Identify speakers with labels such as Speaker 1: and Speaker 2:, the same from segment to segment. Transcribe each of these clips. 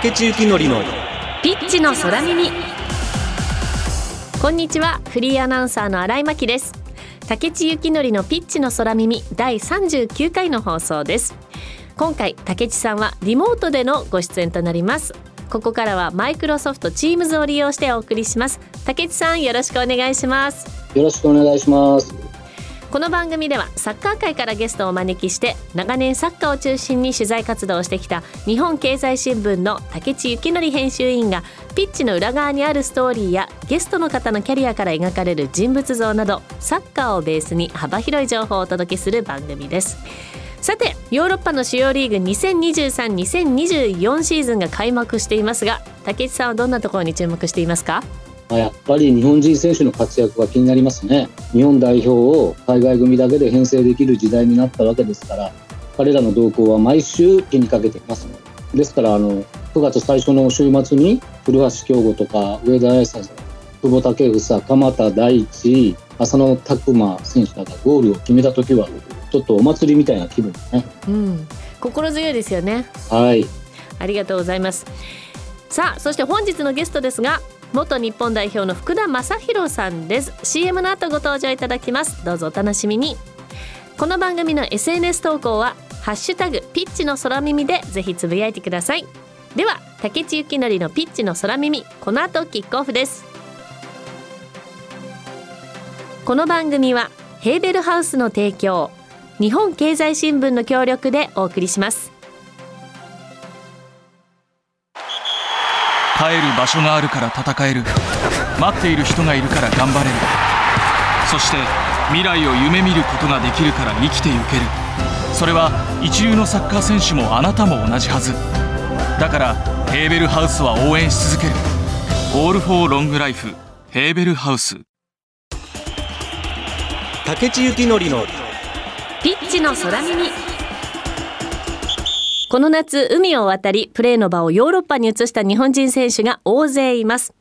Speaker 1: 竹地幸典の
Speaker 2: ピッチの空耳。こんにちはフリーアナウンサーの新井真希です。竹地幸典のピッチの空耳第39回の放送です。今回竹地さんはリモートでのご出演となります。ここからはマイクロソフト Teams を利用してお送りします。竹地さんよろしくお願いします。
Speaker 3: よろしくお願いします
Speaker 2: この番組ではサッカー界からゲストをお招きして長年サッカーを中心に取材活動をしてきた日本経済新聞の竹地幸則編集員がピッチの裏側にあるストーリーやゲストの方のキャリアから描かれる人物像などサッカーをベースに幅広い情報をお届けする番組です。さてヨーロッパの主要リーグ2023-2024シーズンが開幕していますが竹内さんはどんなところに注目していますか？
Speaker 3: やっぱり日本人選手の活躍が気になりますね日本代表を海外組だけで編成できる時代になったわけですから彼らの動向は毎週気にかけていますですからあの9月最初の週末に古橋京吾とか上田綺世久保建英鎌田大地浅野拓磨選手らがゴールを決めた時はちょっとお祭りみたいな気分ですね。
Speaker 2: うん、心強いですよね。
Speaker 3: はい。
Speaker 2: ありがとうございます。さあ、そして本日のゲストですが、元日本代表の福田正博さんです。CM の後ご登場いただきます。どうぞお楽しみに。この番組の SNS 投稿はハッシュタグピッチの空耳でぜひつぶやいてください。では竹地幸則のピッチの空耳この後キックオフです。この番組はヘーベルハウスの提供日本経済新聞の協力でお送りします。
Speaker 4: 帰る。場所がある。から戦える。待っている。人がいる。から頑張れる。そして未来を夢見る。ことができる。から生きてゆける。それは一流のサッカー選手もあなたも同じはずだからヘーベルハウスは応援し続ける「オール・フォー・ロング・ライフ」ヘーベルハウス
Speaker 1: 竹地幸典の
Speaker 2: ピッチの空耳この夏海を渡りプレーの場をヨーロッパに移した日本人選手が大勢います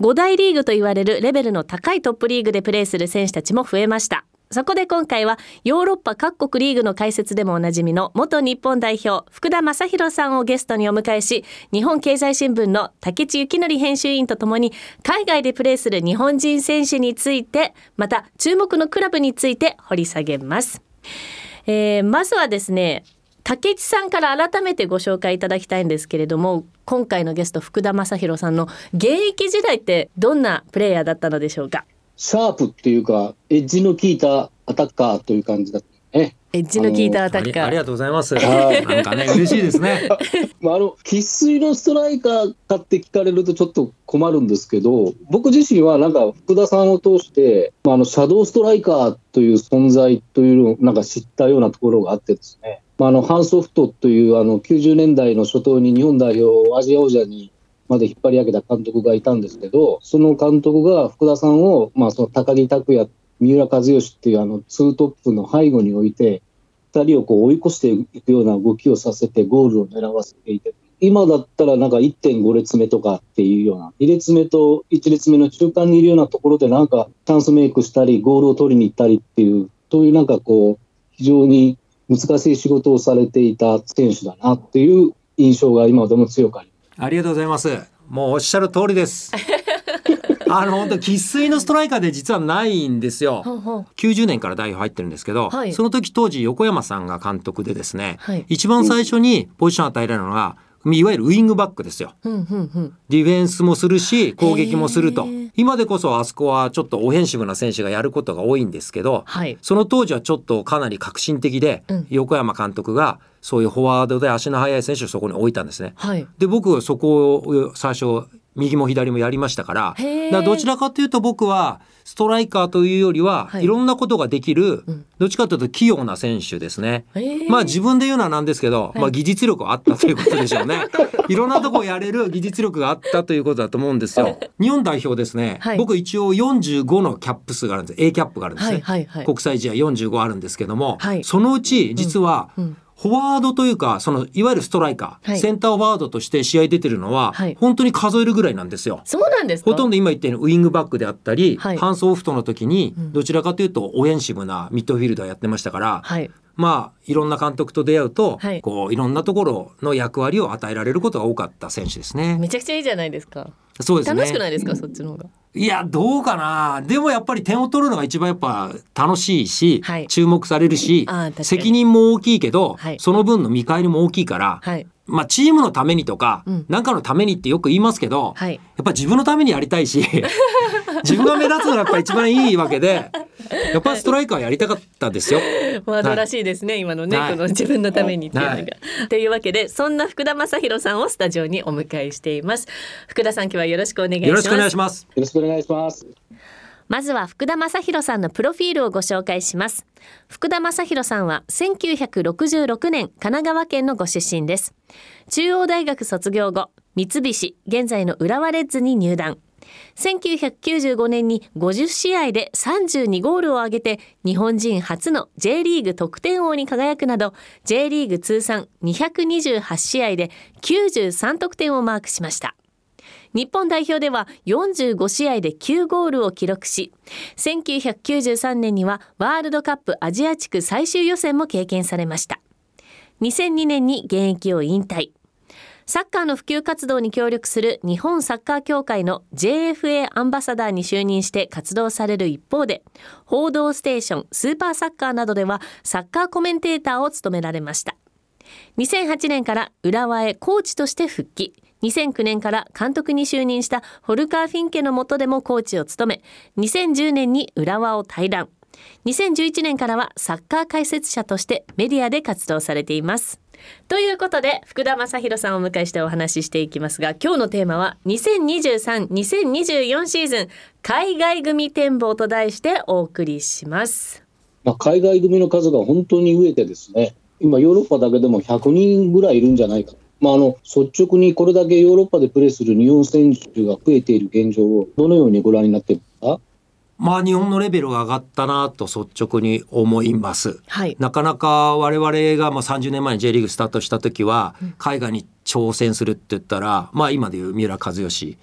Speaker 2: 5大リーグと言われるレベルの高いトップリーグでプレーする選手たちも増えましたそこで今回はヨーロッパ各国リーグの解説でもおなじみの元日本代表福田正博さんをゲストにお迎えし日本経済新聞の竹地幸則編集員とともに海外でプレーする日本人選手についてまた注目のクラブについて掘り下げます。えー、まずはですね竹内さんから改めてご紹介いただきたいんですけれども今回のゲスト福田正博さんの現役時代ってどんなプレイヤーだったのでしょうか？
Speaker 3: シャープっていうかエッジの効いたアタッカーという感じだったね。
Speaker 2: エッジの効いたアタッカー。
Speaker 5: ありがとうございます。なんかね嬉しいですね。
Speaker 3: まああの生粋のストライカーかって聞かれるとちょっと困るんですけど僕自身はなんか福田さんを通して、まあ、あのシャドウストライカーという存在というのをなんか知ったようなところがあってですねまあ、あのハンソフトというあの90年代の初頭に日本代表をアジア王者にまで引っ張り上げた監督がいたんですけど、その監督が福田さんを、まあ、その高木拓也、三浦知良っていうあのツートップの背後に置いて、2人をこう追い越していくような動きをさせてゴールを狙わせていて、今だったらなんか1.5列目とかっていうような、2列目と1列目の中間にいるようなところでなんかチャンスメイクしたり、ゴールを取りに行ったりっていう、そういうなんかこう、非常に難しい仕事をされていた選手だなっていう印象が今でも強くあります。
Speaker 5: ありがとうございます。もうおっしゃる通りです。あの本当生粋のストライカーで実はないんですよ。90年から代表入ってるんですけど、はい、その時当時横山さんが監督でですね、はい、一番最初にポジション与えられるのがいわゆるウイングバックですよ。ディフェンスもするし攻撃もすると。今でこそあそこはちょっとオフェンシブな選手がやることが多いんですけど、はい、その当時はちょっとかなり革新的で、うん、横山監督がそういうフォワードで足の速い選手をそこに置いたんですね。はい、で僕はそこを最初右も左もやりましたからだどちらかというと僕はストライカーというよりは、はい、いろんなことができる、うん、どっちかというと器用な選手ですね。まあ自分で言うのはなんですけど、はい、まあ技術力はあったということでしょうね。いろんなとこをやれる技術力があったということだと思うんですよ。日本代表ですね、はい、僕一応45のキャップ数があるんです。A キャップがあるんですね。はいはいはい、国際試合45あるんですけども、そのうち実は、うんうんフォワードというかそのいわゆるストライカー、はい、センターフォワードとして試合出てるのは、はい、本当に数えるぐらいなんですよ。
Speaker 2: そうなんです
Speaker 5: ほとんど今言ったようにウイングバックであったり、はい、ハンスオフトの時にどちらかというとオフェンシブなミッドフィルダーやってましたから、まあいろんな監督と出会うと、
Speaker 2: はい。
Speaker 5: こういろんなところの役割を与えられることが多かった選手ですね。
Speaker 2: めちゃくちゃいいじゃないですか。
Speaker 5: そうですね。
Speaker 2: 楽しくないですか？そっちの方が
Speaker 5: いやどうかな。でもやっぱり点を取るのが一番やっぱ楽しいし、
Speaker 2: はい。
Speaker 5: 注目されるし責任も大きいけど、
Speaker 2: はい。
Speaker 5: その分の見返りも大きいから、
Speaker 2: はい。
Speaker 5: まあチームのためにとか
Speaker 2: うん。
Speaker 5: 何、かのためにってよく言いますけど、
Speaker 2: はい。
Speaker 5: やっぱ自分のためにやりたいし 自分が目立つのがやっぱ一番いいわけで やっぱストライカーやりたかったですよ。
Speaker 2: ワードらしいですね、今のね、
Speaker 5: はい
Speaker 2: この自分のためにっていうのが。
Speaker 5: はい
Speaker 2: というわけでそんな福田正宏さんをスタジオにお迎えしています福田さん今日はよろしくお願いします
Speaker 5: よろしくお願いします。
Speaker 3: よろしくお願いします。
Speaker 2: まずは福田正宏さんのプロフィールをご紹介します福田正宏さんは1966年神奈川県のご出身です中央大学卒業後三菱現在の浦和レッズに入団1995年に50試合で32ゴールを挙げて日本人初の J リーグ得点王に輝くなど J リーグ通算228試合で93得点をマークしました。日本代表では45試合で9ゴールを記録し1993年にはワールドカップアジア地区最終予選も経験されました。2002年に現役を引退。サッカーの普及活動に協力する日本サッカー協会の JFA アンバサダーに就任して活動される一方で報道ステーションスーパーサッカーなどではサッカーコメンテーターを務められました。2008年から浦和へコーチとして復帰。2009年から監督に就任したホルカー・フィンケの下でもコーチを務め2010年に浦和を退団。2011年からはサッカー解説者としてメディアで活動されています。ということで福田正宏さんをお迎えしてお話ししていきますが今日のテーマは2023-2024シーズン海外組展望と題してお送りします
Speaker 3: まあ、海外組の数が本当に増えてですね、今ヨーロッパだけでも100人ぐらいいるんじゃないか。まあ、あの率直にこれだけヨーロッパでプレーする日本選手が増えている現状をどのようにご覧になっていますか？
Speaker 5: まあ日本のレベルが上がったなと率直に思います。
Speaker 2: はい。
Speaker 5: なかなか我々がまあ30年前に J リーグスタートした時は海外に挑戦するって言ったら、まあ今でいう三浦知良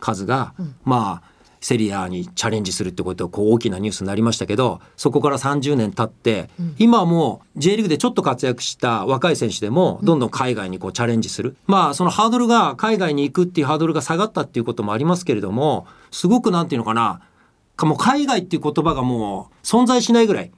Speaker 5: カズが、まあセリアにチャレンジするってことをこう大きなニュースになりましたけどそこから30年経って、今はもう J リーグでちょっと活躍した若い選手でもどんどん海外にこうチャレンジする、まあそのハードルが海外に行くっていうハードルが下がったっていうこともありますけれどもすごくなんていうのかなかもう海外っていう言葉がもう存在しないぐらい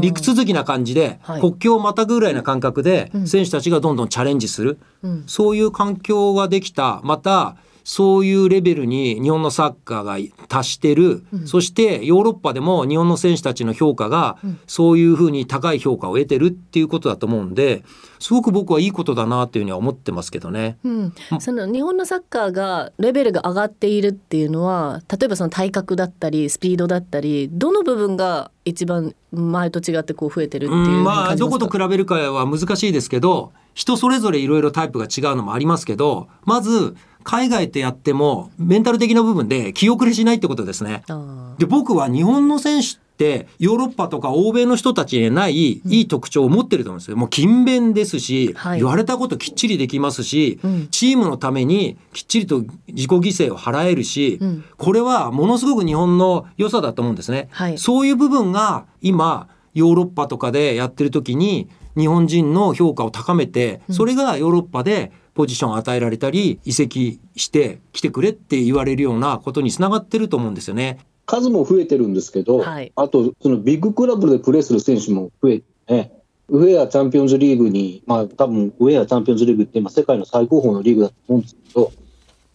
Speaker 5: 陸続きな感じで、
Speaker 2: はい。
Speaker 5: 国境をまたぐぐらいな感覚で選手たちがどんどんチャレンジする、
Speaker 2: うん。
Speaker 5: そういう環境ができた。またそういうレベルに日本のサッカーが達してる、そしてヨーロッパでも日本の選手たちの評価がそういうふうに高い評価を得てるっていうことだと思うんですごく僕はいいことだなというふうには思ってますけどね。
Speaker 2: うん、その日本のサッカーがレベルが上がっているっていうのは例えばその体格だったりスピードだったりどの部分が一番前と違ってこう増えてるっていう
Speaker 5: まあどこと比べるかは難しいですけど人それぞれいろいろタイプが違うのもありますけどまず海外ってやってもメンタル的な部分で気遅れしないってことですね。
Speaker 2: あ
Speaker 5: で僕は日本の選手ってヨーロッパとか欧米の人たちにないいい特徴を持ってると思うんですよ。もう勤勉ですし、
Speaker 2: はい
Speaker 5: 言われたこときっちりできますし、
Speaker 2: うん
Speaker 5: チームのためにきっちりと自己犠牲を払えるし、
Speaker 2: うん
Speaker 5: これはものすごく日本の良さだと思うんですね。
Speaker 2: はい
Speaker 5: そういう部分が今ヨーロッパとかでやってる時に日本人の評価を高めて、それがヨーロッパでポジションを与えられたり移籍して来てくれって言われるようなことにつながってると思うんですよね。
Speaker 3: 数も増えてるんですけど、
Speaker 2: はい
Speaker 3: あとそのビッグクラブでプレーする選手も増えてね、ウェアチャンピオンズリーグに、まあ多分ウェアチャンピオンズリーグって今世界の最高峰のリーグだと思うんですけど、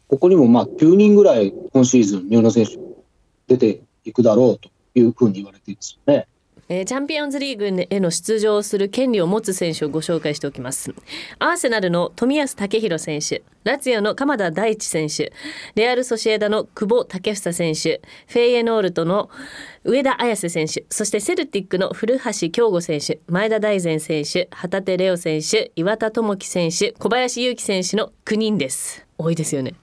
Speaker 3: ここにもまあ9人ぐらい今シーズン日本の選手出ていくだろうというふうに言われていますよね。
Speaker 2: えーチャンピオンズリーグへの出場する権利を持つ選手をご紹介しておきます。アーセナルの冨安健洋選手ラツィオの鎌田大地選手レアル・ソシエダの久保建英選手フェイエノールトの上田綺世選手そしてセルティックの古橋京吾選手前田大然選手旗手怜央選手岩田智樹選手小林祐希選手の9人です。多いですよね。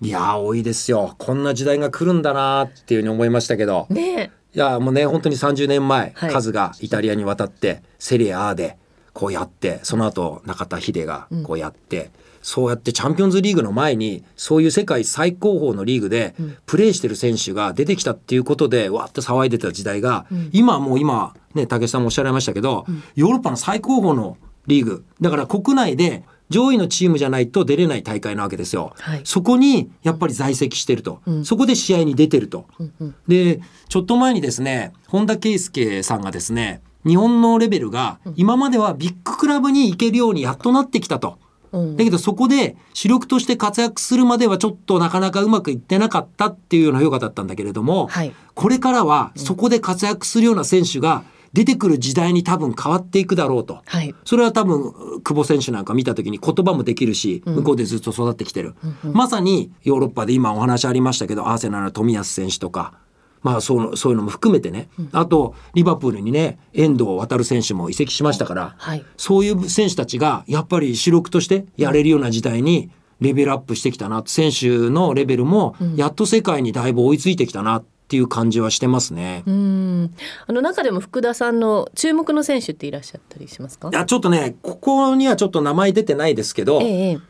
Speaker 5: いやー多いですよ。こんな時代が来るんだなーっていうふうに思いましたけど。
Speaker 2: ね
Speaker 5: いやもうね本当に30年前、
Speaker 2: はい。
Speaker 5: カズがイタリアに渡ってセリエ A でこうやってその後中田秀がこうやって、そうやってチャンピオンズリーグの前にそういう世界最高峰のリーグでプレーしてる選手が出てきたっていうことでわーって騒いでた時代が、今もう今ね武さんもおっしゃられましたけど、ヨーロッパの最高峰のリーグ。だから国内で上位のチームじゃないと出れない大会なわけですよ。はい、そこにやっぱり在籍してると、うん、そこで試合に出てると。うんうん、でちょっと前にですね本田圭佑さんがですね日本のレベルが今まではビッグクラブに行けるようにやっとなってきたと。だけどそこで主力として活躍するまではちょっとなかなかうまくいってなかったっていうような評価だったんだけれども、はい、これからはそこで活躍するような選手が出てくる時代に多分変わっていくだろうと、はい、それは多分久保選手なんか見た時に言葉もできるし、向こうでずっと育ってきてる、うんまさにヨーロッパで今お話ありましたけどアーセナルの冨安選手とか。まあそうそういうのも含めてね、うん、あとリバプールにね遠藤航選手も移籍しましたから、はい、そういう選手たちがやっぱり主力としてやれるような時代にレベルアップしてきたな。選手のレベルもやっと世界にだいぶ追いついてきたな。っていう感じはしてますね。
Speaker 2: うん。あの中でも福田さんの注目の選手っていらっしゃったりしますか？
Speaker 5: いやちょっとねここにはちょっと名前出てないですけど、ええ、やっ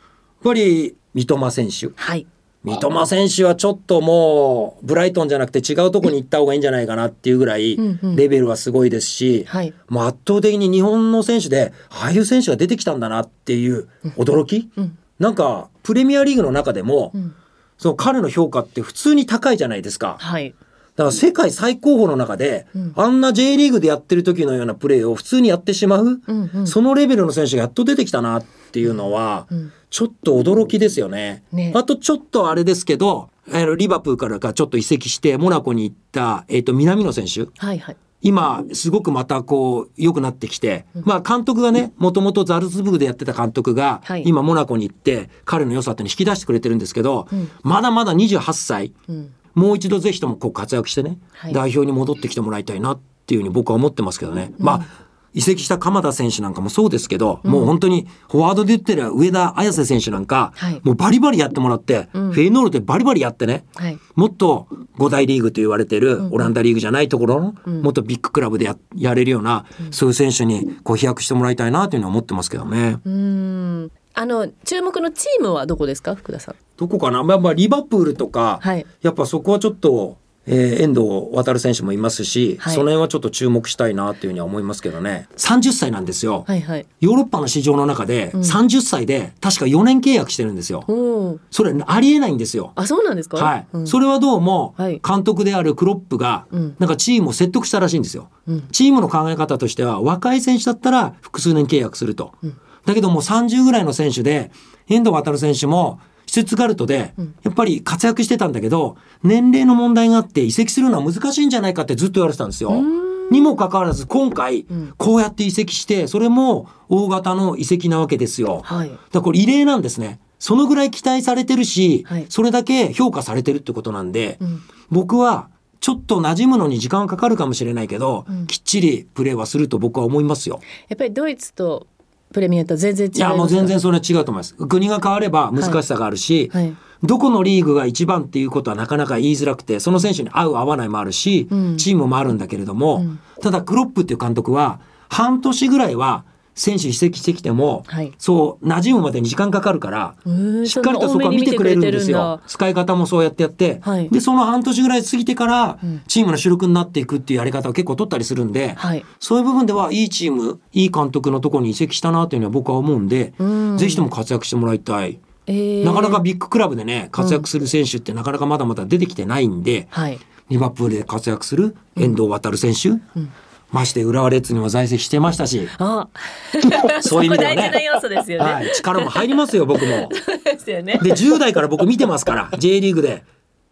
Speaker 5: ぱり三笘選手。はい。三笘選手はちょっともうブライトンじゃなくて違うとこに行った方がいいんじゃないかなっていうぐらいレベルはすごいですし、もう圧倒的に日本の選手でああいう選手が出てきたんだなっていう驚き、うん、なんかプレミアリーグの中でも、うん、その彼の評価って普通に高いじゃないですか。はいだから世界最高峰の中で、うん、あんな J リーグでやってる時のようなプレーを普通にやってしまう、うんうん、そのレベルの選手がやっと出てきたなっていうのは、うん、ちょっと驚きですよね。ね。あとちょっとあれですけど、あのリバプールからかちょっと移籍してモナコに行った、えーと、南野選手。はいはい。今すごくまたこう良くなってきて、まあ監督がねもともとザルツブルクでやってた監督が、今モナコに行って彼の良さっていうのを引き出してくれてるんですけど、まだまだ28歳、もう一度ぜひともこう活躍してね、はい、代表に戻ってきてもらいたいなっていうふうに僕は思ってますけどね。うん、まあ移籍した鎌田選手なんかもそうですけど、うん、もう本当にフォワードで言ってる上田綺世選手なんか、はい、もうバリバリやってもらって、うん、フェイノールでバリバリやってね、はい、もっと5大リーグと言われてるオランダリーグじゃないところの、うん、もっとビッグクラブでややれるような、そういう選手にこう飛躍してもらいたいなというのは思ってますけどね。
Speaker 2: うんあの注目のチームはどこですか？福田さん。
Speaker 5: どこかな、まあ、まあリバプールとか、はい、やっぱそこはちょっと。えー、遠藤航選手もいますし、はい、その辺はちょっと注目したいなっていうふうには思いますけどね。30歳なんですよ、はいはい、ヨーロッパの市場の中で30歳で確か4年契約してるんですよ、うん、それありえないんですよ。
Speaker 2: あそうなんですか？
Speaker 5: はい、うん、それはどうも監督であるクロップがなんかチームを説得したらしいんですよ、うん、チームの考え方としては若い選手だったら複数年契約すると、だけどもう30ぐらいの選手で遠藤航選手もシュツガルトでやっぱり活躍してたんだけど年齢の問題があって移籍するのは難しいんじゃないかってずっと言われてたんですよ。にもかかわらず今回こうやって移籍してそれも大型の移籍なわけですよ。はい、だからこれ異例なんですね。そのぐらい期待されてるし、はい、それだけ評価されてるってことなんで、うん、僕はちょっと馴染むのに時間がかかるかもしれないけど、うん、きっちりプレーはすると僕は思いますよ。
Speaker 2: やっぱりドイツとプレミアと全然違
Speaker 5: いやもう全然それは違うと思います。国が変われば難しさがあるし、はい。はい、どこのリーグが一番っていうことはなかなか言いづらくてその選手に合う合わないもあるし、うん、チームもあるんだけれども、うん、ただクロップっていう監督は半年ぐらいは選手移籍してきても、はい、そう馴染むまでに時間かかるからしっかりとそこは見てくれるんですよ。使い方もそうやってやって、はい、でその半年ぐらい過ぎてから、チームの主力になっていくっていうやり方を結構取ったりするんで、はい、そういう部分ではいいチームいい監督のところに移籍したなというのは僕は思うんで、うん、ぜひとも活躍してもらいたい。えー、なかなかビッグクラブでね活躍する選手ってなかなかまだまだ出てきてないんで、うん、リバプールで活躍する遠藤航選手、うんまして浦和レッズにも在籍してましたし、
Speaker 2: そういう意味ではね、ね。は
Speaker 5: い、力も入りますよ僕も。
Speaker 2: ですよね。
Speaker 5: で10代から僕見てますから J リーグで、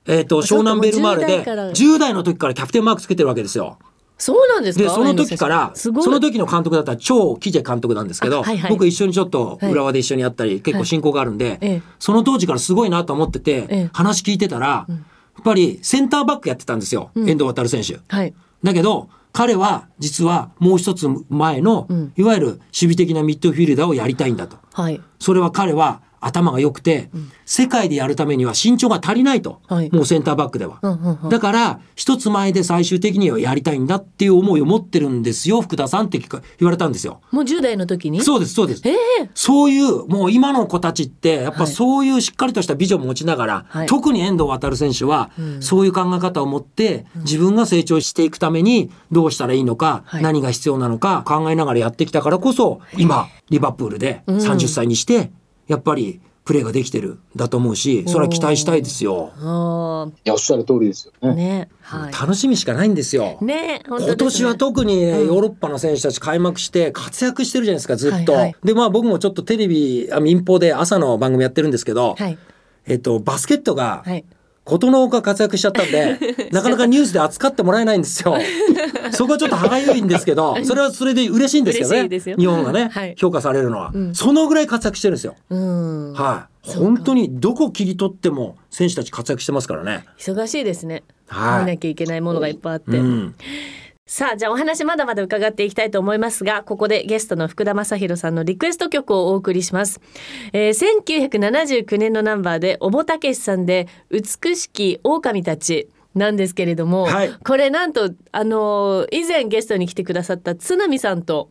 Speaker 5: えっ、ー、と湘南ベルマーレで10代の時からキャプテンマークつけてるわけですよ。
Speaker 2: そうなんです
Speaker 5: でその時からその時の監督だったら超キジェ監督なんですけど、はいはい、僕一緒にちょっと浦和で一緒にやったり、はい、結構親交があるんで、はい、その当時からすごいなと思ってて、ええ、話聞いてたら、うん、やっぱりセンターバックやってたんですよ、うん、遠藤航選手。はい、だけど彼は実はもう一つ前の、いわゆる守備的なミッドフィルダーをやりたいんだと。はい、それは彼は頭が良くて、うん、世界でやるためには身長が足りないと、はい、もうセンターバックでは、うんうんうん、だから一つ前で最終的にはやりたいんだっていう思いを持ってるんですよ福田さんって言われたんですよ。
Speaker 2: もう10代の時に？
Speaker 5: そうですそうです、
Speaker 2: え
Speaker 5: ー、そういうもう今の子たちってやっぱそういうしっかりとしたビジョンを持ちながら、はい、特に遠藤航選手はそういう考え方を持って自分が成長していくためにどうしたらいいのか、はい、何が必要なのか考えながらやってきたからこそ今リバプールで30歳にしてやっぱりプレーができてるだと思うしそれは期待したいですよ。
Speaker 3: いやおっしゃる通りですよね。
Speaker 2: ね
Speaker 5: はい、楽しみしかないんですよ。
Speaker 2: ね、
Speaker 5: ね、今年は特に、ヨーロッパの選手たち開幕して活躍してるじゃないですかずっと。はいはい、でまあ僕もちょっとテレビ民放で朝の番組やってるんですけど、はい、えっとバスケットが、はい琴ノ岡活躍しちゃったんで なかなかニュースで扱ってもらえないんですよ。そこはちょっと歯がゆいんですけどそれはそれで嬉しいんですけどね日本がね、はい、評価されるのは、うん、そのぐらい活躍してるんですよ。はい、本当にどこ切り取っても選手たち活躍してますからね。
Speaker 2: 忙しいですね。はい、見なきゃいけないものがいっぱいあって。うんさあじゃあお話まだまだ伺っていきたいと思いますがここでゲストの福田正宏さんのリクエスト曲をお送りします、えー、1979年のナンバーで小保武さんで美しき狼たちなんですけれども、はい、これなんとあのー、以前ゲストに来てくださった津波さんと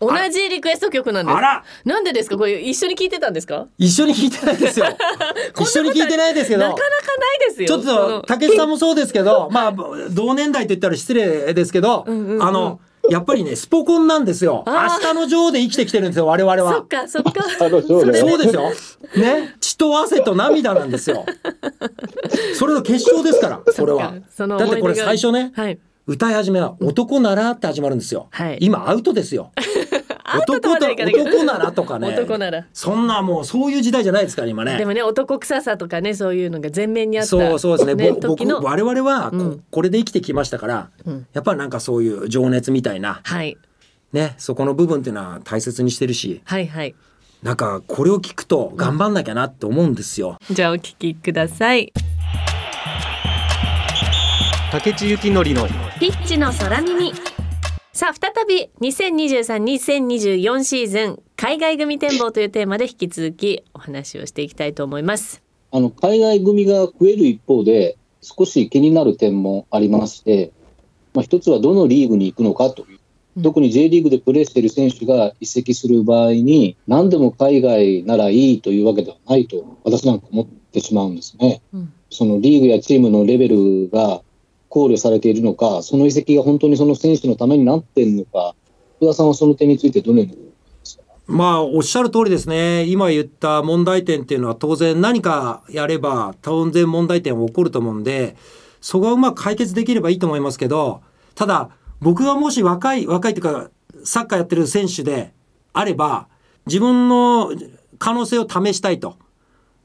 Speaker 2: 同じリクエスト曲なんです。あらなんでですか？これ一緒に聞いてたんですか？
Speaker 5: 一緒に聞いてないですよ。一緒に聞いてないですけど。
Speaker 2: なかなかないですよ。
Speaker 5: ちょっと、竹さんもそうですけど、まあ、同年代と言ったら失礼ですけど、うんうんうん、あの、やっぱりね、スポコンなんですよ。明日のジョーで生きてきてるんですよ、我々は。
Speaker 2: そっか、そっか。
Speaker 5: そうですよ。ね？血と汗と涙なんですよ。それの決勝ですから、それは。だってこれ最初ね、はい、歌い始めは男ならって始まるんですよ。はい、今アウトですよ。男と男ならとかね。
Speaker 2: 男なら。
Speaker 5: そんなもうそういう時代じじゃないですから今ね。
Speaker 2: でもね男臭さとかねそういうのが前面にあった
Speaker 5: そうそうですね。ね僕我々はこうん、これで生きてきましたから、うん、やっぱりなんかそういう情熱みたいな、はい、ねそこの部分っていうのは大切にしてるし
Speaker 2: はいはい。
Speaker 5: なんかこれを聞くと頑張んなきゃなって思うんですよ、
Speaker 2: うん、じゃあお聞きください
Speaker 1: 竹地幸典の
Speaker 2: ピッチの空耳。さあ再び2023-2024シーズン海外組展望というテーマで引き続きお話をしていきたいと思います。
Speaker 3: あの海外組が増える一方で少し気になる点もありまして、まあ、一つはどのリーグに行くのかという。特に J リーグでプレーしている選手が移籍する場合に何でも海外ならいいというわけではないと私なんか思ってしまうんですね。うん、そのリーグやチームのレベルが考慮されているのか、その移籍が本当にその選手のためになっているのか、福田さんはその点についてどのように
Speaker 5: まあ、おっしゃる通りですね。今言った問題点っていうのは当然何かやれば当然問題点は起こると思うんで、そこがうまく解決できればいいと思いますけど、ただ僕がもし若い、若いというかサッカーやってる選手であれば、自分の可能性を試したいと。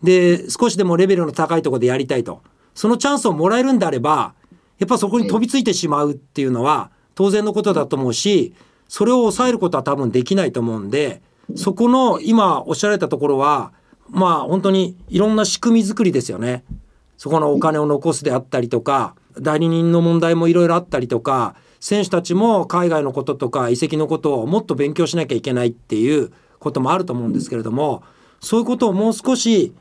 Speaker 5: で、少しでもレベルの高いところでやりたいと。そのチャンスをもらえるんであれば、やっぱそこに飛びついてしまうっていうのは当然のことだと思うしそれを抑えることは多分できないと思うんでそこの今おっしゃられたところはまあ本当にいろんな仕組み作りですよね。そこのお金を残すであったりとか代理人の問題もいろいろあったりとか選手たちも海外のこととか移籍のことをもっと勉強しなきゃいけないっていうこともあると思うんですけれどもそういうことをもう少し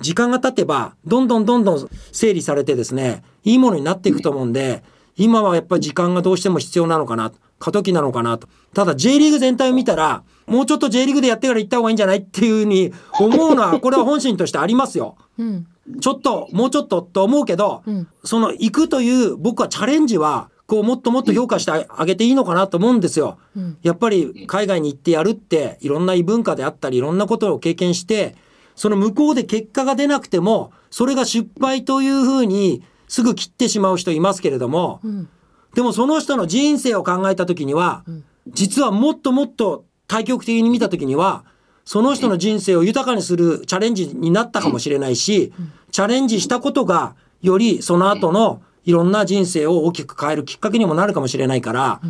Speaker 5: 時間が経てばどんどんどんどん整理されてですねいいものになっていくと思うんで今はやっぱり時間がどうしても必要なのかな過渡期なのかなとただ J リーグ全体を見たらもうちょっと J リーグでやってから行った方がいいんじゃない？っていうふうに思うのは これは本心としてありますよ。うん、ちょっともうちょっとと思うけど、うん、その行くという僕はチャレンジはこうもっともっと評価してあげていいのかなと思うんですよ。うん、やっぱり海外に行ってやるっていろんな異文化であったりいろんなことを経験してその向こうで結果が出なくてもそれが失敗というふうにすぐ切ってしまう人いますけれども、うん、でもその人の人生を考えた時には、うん、実はもっともっと対極的に見た時にはその人の人生を豊かにするチャレンジになったかもしれないし、うん、チャレンジしたことがよりその後のいろんな人生を大きく変えるきっかけにもなるかもしれないから、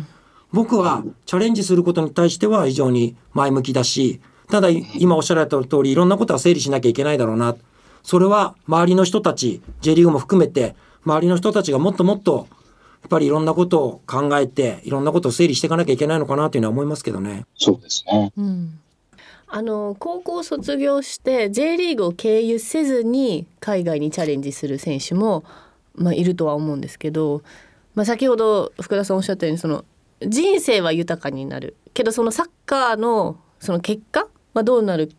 Speaker 5: 僕はチャレンジすることに対しては非常に前向きだしただ今おっしゃられた通りいろんなことは整理しなきゃいけないだろうな。それは周りの人たち J リーグも含めて周りの人たちがもっともっとやっぱりいろんなことを考えていろんなことを整理していかなきゃいけないのかなというのは思いますけどね。
Speaker 3: そうですね、うん。
Speaker 2: あの高校卒業して J リーグを経由せずに海外にチャレンジする選手も、まあ、いるとは思うんですけど、まあ、先ほど福田さんおっしゃったようにその人生は豊かになる。けどそのサッカーのその結果はどうなる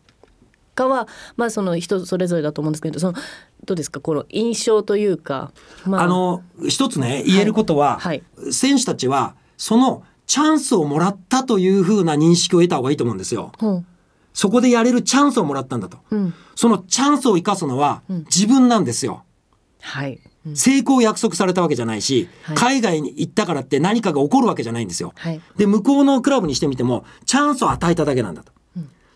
Speaker 2: かはまあその人それぞれだと思うんですけどそのどうですか？この印象というか、
Speaker 5: まあ、あの一つね言えることは、はい。はい、選手たちはそのチャンスをもらったというふうな認識を得た方がいいと思うんですよ。う。ん、そこでやれるチャンスをもらったんだと、うん、そのチャンスを生かすのは自分なんですよ。
Speaker 2: はい、
Speaker 5: 成功を約束されたわけじゃないし、はい、海外に行ったからって何かが起こるわけじゃないんですよ。はい、で向こうのクラブにしてみてもチャンスを与えただけなんだと。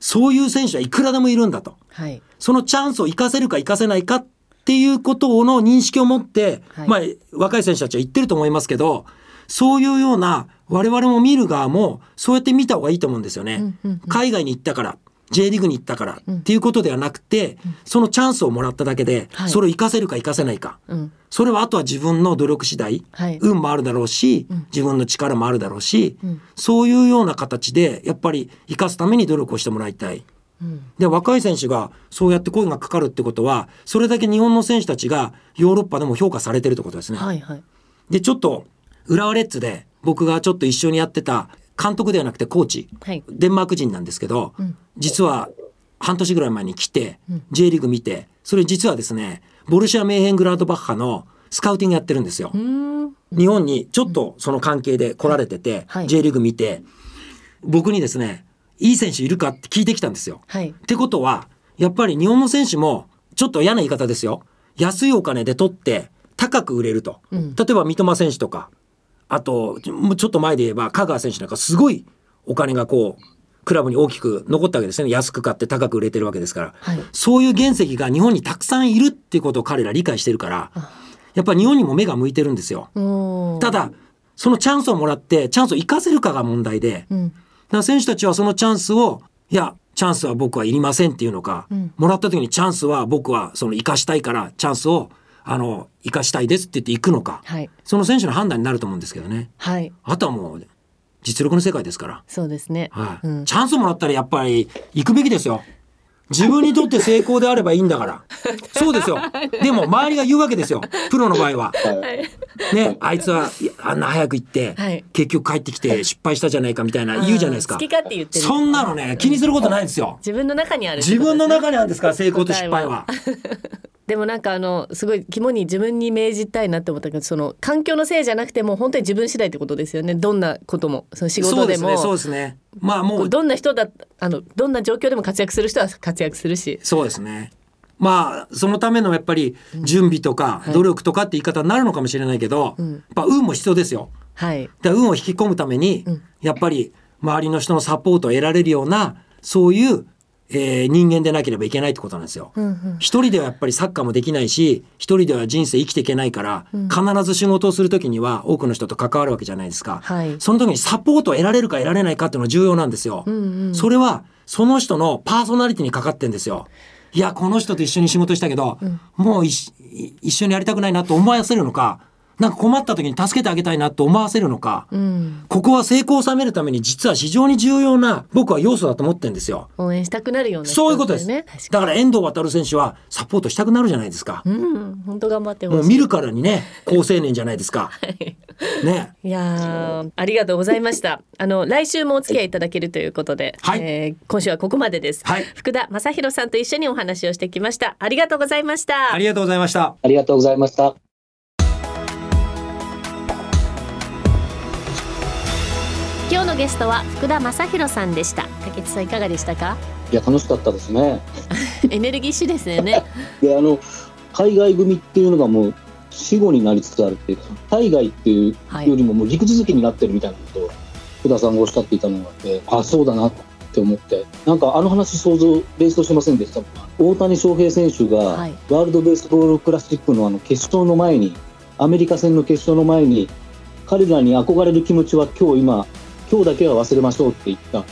Speaker 5: そういう選手はいくらでもいるんだと、はい、そのチャンスを生かせるか生かせないかっていうことの認識を持って、はい、まあ若い選手たちは言ってると思いますけどそういうような我々も見る側もそうやって見た方がいいと思うんですよね。海外に行ったから J リーグに行ったからっていうことではなくて、うん、そのチャンスをもらっただけで、はい、それを生かせるか生かせないか、うん、それはあとは自分の努力次第、はい、運もあるだろうし、うん、自分の力もあるだろうし、そういうような形でやっぱり生かすために努力をしてもらいたい。で若い選手がそうやって声がかかるってことはそれだけ日本の選手たちがヨーロッパでも評価されてるってことですね。はいはい、でちょっと浦和レッズで僕がちょっと一緒にやってた監督ではなくてコーチ、はい、デンマーク人なんですけど、うん、実は半年ぐらい前に来て、うん、J リーグ見てそれ実はですねボルシア・メーヘングラードバッハのスカウティングやってるんですよ。日本にちょっとその関係で来られてて、はい、J リーグ見て僕にですねいい選手いるかって聞いてきたんですよ。はい、ってことはやっぱり日本の選手もちょっと嫌な言い方ですよ。安いお金で取って高く売れると、うん、例えば三笘選手とかあとちょっと前で言えば香川選手なんかすごいお金がこうクラブに大きく残ったわけですね。安く買って高く売れてるわけですから、はい、そういう原石が日本にたくさんいるっていうことを彼ら理解してるからやっぱり日本にも目が向いてるんですよ。ただそのチャンスをもらってチャンスを生かせるかが問題で、うん、だから選手たちはそのチャンスをいやチャンスは僕はいりませんっていうのか、うん、もらった時にチャンスは僕はその生かしたいからチャンスをあの生かしたいですって言って行くのか、はい、その選手の判断になると思うんですけどね。はい、あとはもう実力の世界ですから。
Speaker 2: そうですね。
Speaker 5: はい、うん、チャンスもらったらやっぱり行くべきですよ。自分にとって成功であればいいんだから。そうですよ。でも周りが言うわけですよ。プロの場合は。ね、あいつはあんな早く行って、はい、結局帰ってきて失敗したじゃないかみたいな言うじゃないですか。そんなのね気にすることないですよ。
Speaker 2: 自分の中にある、
Speaker 5: ね、自分の中にあるんですから成功と失敗は。
Speaker 2: でもなんかあのすごい肝に自分に命じたいなって思ったけどその環境のせいじゃなくても本当に自分次第ってことですよね。どんなこともその仕事でも。
Speaker 5: そうですね、ね、まあもう
Speaker 2: どんな人だあのどんな状況でも活躍する人は活躍するし。
Speaker 5: そうですね。まあそのためのやっぱり準備とか努力とかって言い方になるのかもしれないけど、うん、やっぱ運も必要ですよ。はい、で運を引き込むために、やっぱり周りの人のサポートを得られるようなそういうえー、人間でなければいけないってことなんですよ。うんうん、一人ではやっぱりサッカーもできないし一人では人生生きていけないから、うん、必ず仕事をする時には多くの人と関わるわけじゃないですか、はい、その時にサポートを得られるか得られないかっていうのが重要なんですよ。うんうん、それはその人のパーソナリティにかかってんですよ。いやこの人と一緒に仕事したけど、うん、もう一緒にやりたくないなと思わせるのかなんか困った時に助けてあげたいなと思わせるのか、うん、ここは成功を収めるために実は非常に重要な僕は要素だと思ってるんですよ。
Speaker 2: 応援したくなるような、
Speaker 5: ね、そういうことです。だから遠藤航選手はサポートしたくなるじゃないですか。
Speaker 2: うん、本当頑張って
Speaker 5: もう見るからにね、好青年じゃないですか。はい、ね。
Speaker 2: いやありがとうございました。あの来週もお付き合いいただけるということで、はい、えー、今週はここまでです。はい、福田正弘さんと一緒にお話をしてきました。ありがとうございました。
Speaker 5: ありがとうございました。
Speaker 3: ありがとうございました。
Speaker 2: のゲストは福田正弘さんでした。竹内さんいかがでしたか？
Speaker 3: いや楽しかったですね。
Speaker 2: エネルギッシュですよね。
Speaker 3: であの海外組っていうのがもう死後になりつつあるっていう海外っていうよりももう陸続きになってるみたいなことを福田さんがおっしゃっていたのがあってあそうだなって思って。なんかあの話想像ベースとしませんでした大谷翔平選手がワールドベースボールクラシックのあの決勝の前にアメリカ戦の決勝の前に彼らに憧れる気持ちは今日今今日だけは忘れましょうって言った、はい、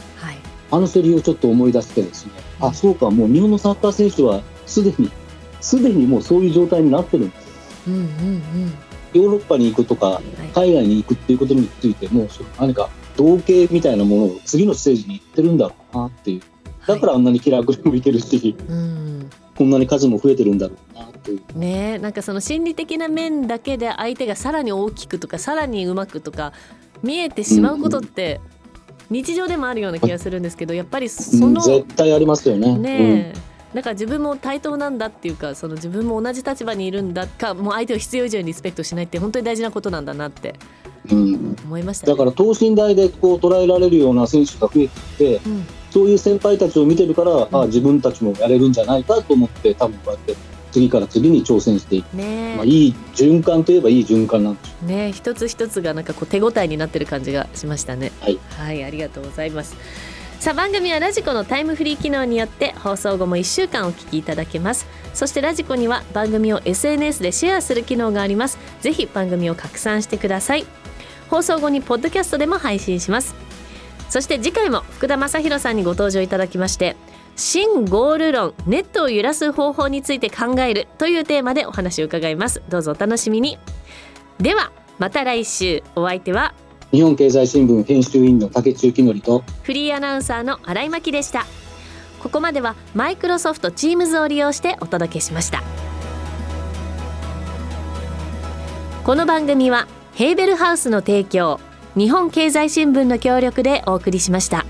Speaker 3: あのセリフをちょっと思い出してですね、うん、あそうかもう日本のサッカー選手はすでにすでにもうそういう状態になってるんです、うんうんうん、ヨーロッパに行くとか、海外に行くっていうことについても何か同型みたいなものを次のステージに行ってるんだろうなっていう。だからあんなに気楽にもいけるし、はい、う。ん。こんなに数も増えてるんだろうなという。
Speaker 2: ねなんかその心理的な面だけで相手がさらに大きくとかさらにうまくとか見えてしまうことって、日常でもあるような気がするんですけどやっぱりその、うん、
Speaker 3: 絶対ありますよね。
Speaker 2: ね、うん。だから自分も対等なんだっていうかその自分も同じ立場にいるんだかもう相手を必要以上にリスペクトしないって本当に大事なことなんだなって思いました、
Speaker 3: ね。うん、だから等身大でこう捉えられるような選手が増えてきて、うん、そういう先輩たちを見てるから、うん、あ自分たちもやれるんじゃないかと思って多分こうやって次から次に挑戦していく、ねまあ、いい循環といえばいい循環なんでしょう
Speaker 2: ね一つ一つがなんかこう手応えになってる感じがしましたね。
Speaker 3: はい、
Speaker 2: はい、ありがとうございます。さあ番組はラジコのタイムフリー機能によって放送後も1週間お聞きいただけます。そしてラジコには番組を SNS でシェアする機能があります。ぜひ番組を拡散してください。放送後にポッドキャストでも配信します。そして次回も福田正弘さんにご登場いただきまして新ゴール論ネットを揺らす方法について考えるというテーマでお話を伺います。どうぞお楽しみに。ではまた来週お相手は？
Speaker 3: 日本経済新聞編集員の竹内幸則と
Speaker 2: フリーアナウンサーの新井真希でした。ここまではマイクロソフト Teams を利用してお届けしました。この番組はヘーベルハウスの提供日本経済新聞の協力でお送りしました。